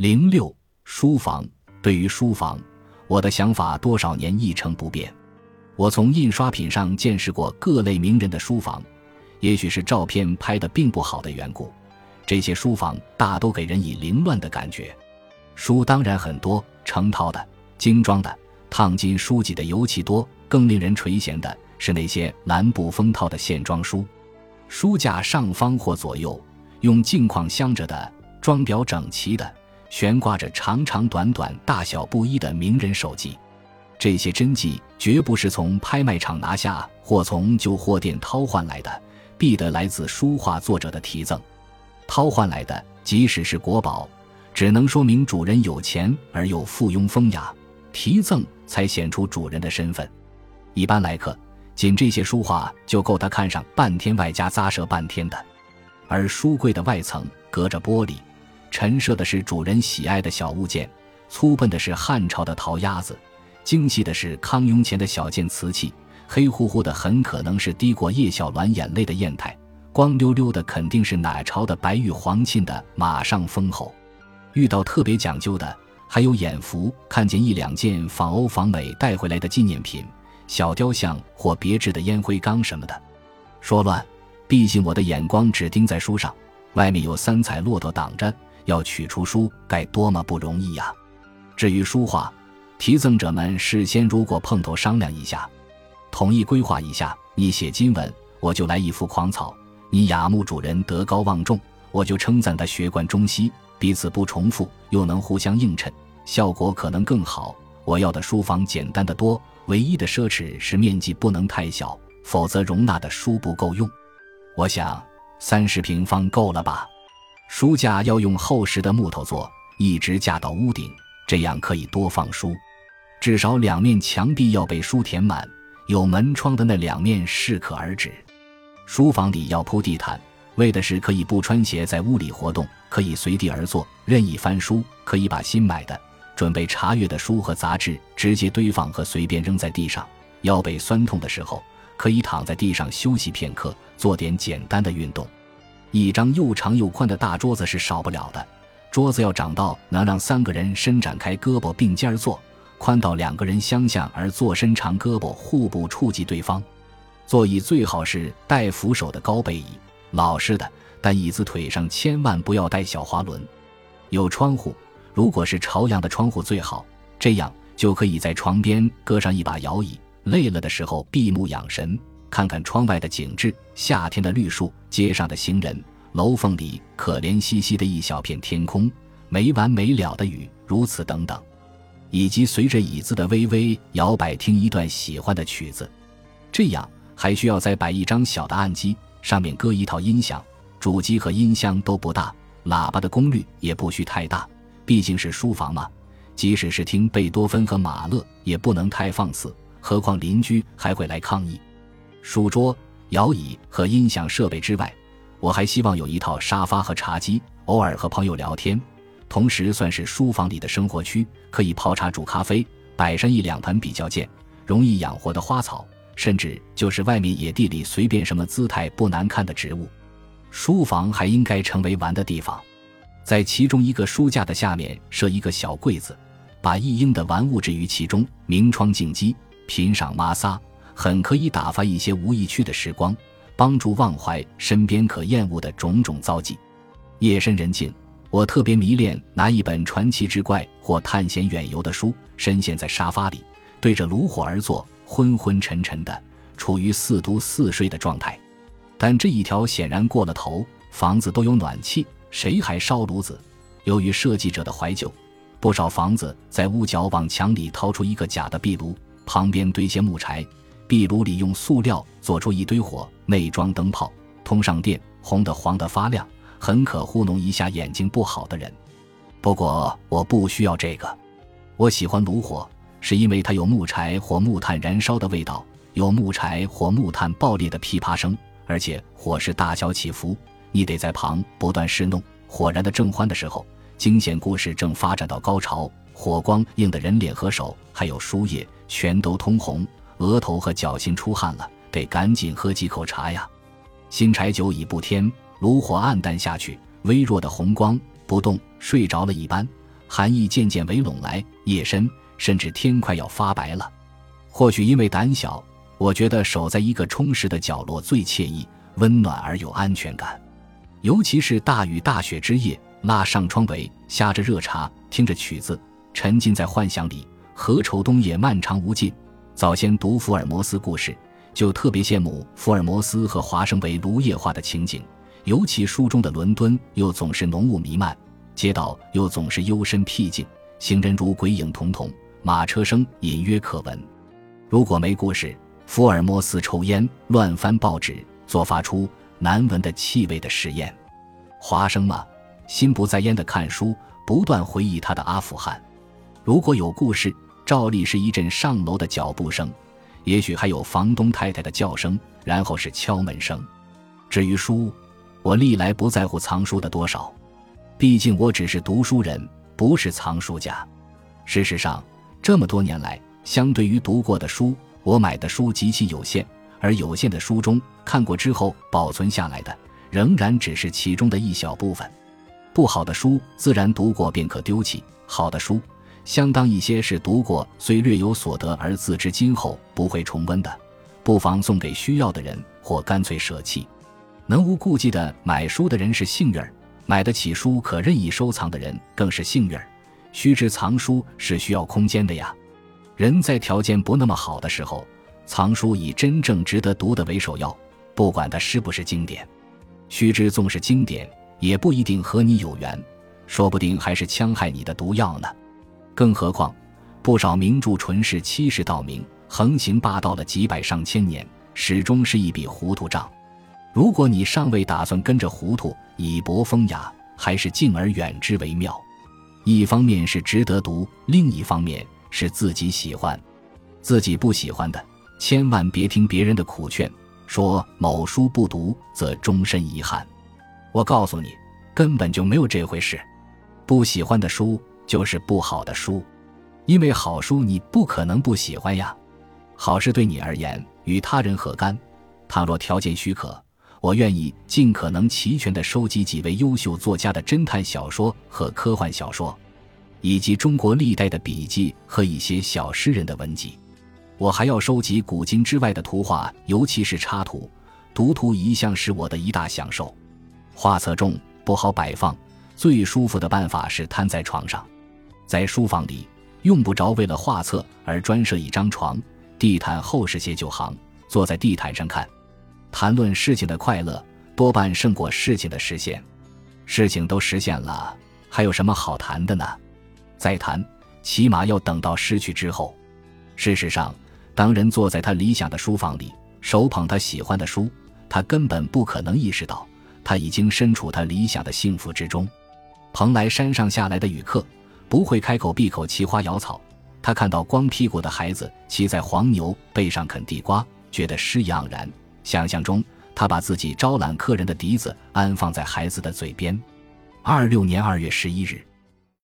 零六书房，对于书房，我的想法多少年一成不变。我从印刷品上见识过各类名人的书房，也许是照片拍的并不好的缘故，这些书房大都给人以凌乱的感觉。书当然很多，成套的、精装的、烫金书籍的尤其多。更令人垂涎的是那些蓝布封套的线装书，书架上方或左右用镜框镶着的，装裱整齐的。悬挂着长长短短、大小不一的名人手迹，这些真迹绝不是从拍卖场拿下或从旧货店掏换来的，必得来自书画作者的题赠。掏换来的，即使是国宝，只能说明主人有钱而又附庸风雅；题赠才显出主人的身份。一般来客，仅这些书画就够他看上半天，外加咂舌半天的。而书柜的外层隔着玻璃。陈设的是主人喜爱的小物件，粗笨的是汉朝的陶鸭子，精细的是康雍乾的小件瓷器，黑乎乎的很可能是滴过叶小鸾眼泪的砚台，光溜溜的肯定是哪朝的白玉皇沁的马上封侯。遇到特别讲究的，还有眼福看见一两件仿欧仿美带回来的纪念品，小雕像或别致的烟灰缸什么的。说乱，毕竟我的眼光只盯在书上，外面有三彩骆驼挡着。要取出书该多么不容易呀！至于书画，题赠者们事先如果碰头商量一下，统一规划一下，你写金文，我就来一幅狂草；你雅慕主人德高望重，我就称赞他学贯中西，彼此不重复，又能互相映衬，效果可能更好。我要的书房简单的多，唯一的奢侈是面积不能太小，否则容纳的书不够用。我想三十平方够了吧？书架要用厚实的木头做，一直架到屋顶，这样可以多放书。至少两面墙壁要被书填满，有门窗的那两面适可而止。书房里要铺地毯，为的是可以不穿鞋在屋里活动，可以随地而坐，任意翻书，可以把新买的、准备查阅的书和杂志直接堆放和随便扔在地上。腰背酸痛的时候，可以躺在地上休息片刻，做点简单的运动。一张又长又宽的大桌子是少不了的，桌子要长到能让三个人伸展开胳膊并肩坐，宽到两个人相向而坐，伸长胳膊互不触及对方。座椅最好是带扶手的高背椅，老式的，但椅子腿上千万不要带小滑轮。有窗户，如果是朝阳的窗户最好，这样就可以在床边搁上一把摇椅，累了的时候闭目养神。看看窗外的景致，夏天的绿树，街上的行人，楼缝里可怜兮兮的一小片天空，没完没了的雨，如此等等，以及随着椅子的微微摇摆，听一段喜欢的曲子。这样还需要再摆一张小的案几，上面搁一套音响，主机和音箱都不大，喇叭的功率也不需太大，毕竟是书房嘛。即使是听贝多芬和马勒，也不能太放肆，何况邻居还会来抗议。书桌、摇椅和音响设备之外，我还希望有一套沙发和茶几，偶尔和朋友聊天，同时算是书房里的生活区，可以泡茶、煮咖啡，摆上一两盆比较健、容易养活的花草，甚至就是外面野地里随便什么姿态不难看的植物。书房还应该成为玩的地方，在其中一个书架的下面设一个小柜子，把一应的玩物置于其中，明窗净几，品赏玛莎。很可以打发一些无意趣的时光，帮助忘怀身边可厌恶的种种遭际。夜深人静，我特别迷恋拿一本传奇之怪或探险远游的书，深陷在沙发里，对着炉火而坐，昏昏沉沉的，处于似读似睡的状态。但这一条显然过了头。房子都有暖气，谁还烧炉子？由于设计者的怀旧，不少房子在屋角往墙里掏出一个假的壁炉，旁边堆些木柴。壁炉里用塑料做出一堆火，内装灯泡，通上电，红的黄的发亮，很可糊弄一下眼睛不好的人。不过我不需要这个，我喜欢炉火，是因为它有木柴或木炭燃烧的味道，有木柴或木炭爆裂的噼啪声，而且火势大小起伏，你得在旁不断侍弄。火燃的正欢的时候，惊险故事正发展到高潮，火光映得人脸和手，还有书页，全都通红。额头和脚心出汗了，得赶紧喝几口茶呀。新柴久已不添，炉火暗淡下去，微弱的红光不动，睡着了一般。寒意渐渐围拢来，夜深，甚至天快要发白了。或许因为胆小，我觉得守在一个充实的角落最惬意、温暖而有安全感。尤其是大雨大雪之夜，拉上窗围，下着热茶，听着曲子，沉浸在幻想里。何愁冬夜漫长无尽？早先读福尔摩斯故事，就特别羡慕福尔摩斯和华生为芦液化的情景。尤其书中的伦敦又总是浓雾弥漫，街道又总是幽深僻静，行人如鬼影统统，马车声隐约可闻。如果没故事，福尔摩斯抽烟、乱翻报纸，做发出难闻的气味的实验。华生嘛，心不在焉的看书，不断回忆他的阿富汗。如果有故事，照例是一阵上楼的脚步声，也许还有房东太太的叫声，然后是敲门声。至于书，我历来不在乎藏书的多少，毕竟我只是读书人，不是藏书家。事实上，这么多年来，相对于读过的书，我买的书极其有限，而有限的书中，看过之后保存下来的，仍然只是其中的一小部分。不好的书自然读过便可丢弃，好的书，相当一些是读过虽略有所得而自知今后不会重温的，不妨送给需要的人，或干脆舍弃。能无顾忌的买书的人是幸运儿，买得起书可任意收藏的人更是幸运儿。须知藏书是需要空间的呀。人在条件不那么好的时候，藏书以真正值得读的为首要，不管它是不是经典。须知纵是经典，也不一定和你有缘，说不定还是戕害你的毒药呢。更何况，不少名著纯是欺世盗名，横行霸道了几百上千年，始终是一笔糊涂账。如果你尚未打算跟着糊涂以博风雅，还是敬而远之为妙。一方面是值得读，另一方面是自己喜欢。自己不喜欢的，千万别听别人的苦劝，说某书不读则终身遗憾。我告诉你，根本就没有这回事。不喜欢的书就是不好的书，因为好书你不可能不喜欢呀。好事对你而言，与他人何干？倘若条件许可。我愿意尽可能齐全地收集几位优秀作家的侦探小说和科幻小说，以及中国历代的笔记和一些小诗人的文集。我还要收集古今之外的图画，尤其是插图。读图一向是我的一大享受。画册重，不好摆放，最舒服的办法是摊在床上。在书房里，用不着为了画册而专设一张床，地毯厚实些就行，坐在地毯上看。谈论事情的快乐，多半胜过事情的实现。事情都实现了，还有什么好谈的呢？再谈，起码要等到失去之后。事实上，当人坐在他理想的书房里，手捧他喜欢的书，他根本不可能意识到，他已经身处他理想的幸福之中。蓬莱山上下来的旅客，不会开口闭口奇花瑶草。他看到光屁股的孩子骑在黄牛背上啃地瓜，觉得诗意盎然。想象中，他把自己招揽客人的笛子安放在孩子的嘴边。二六年二月十一日。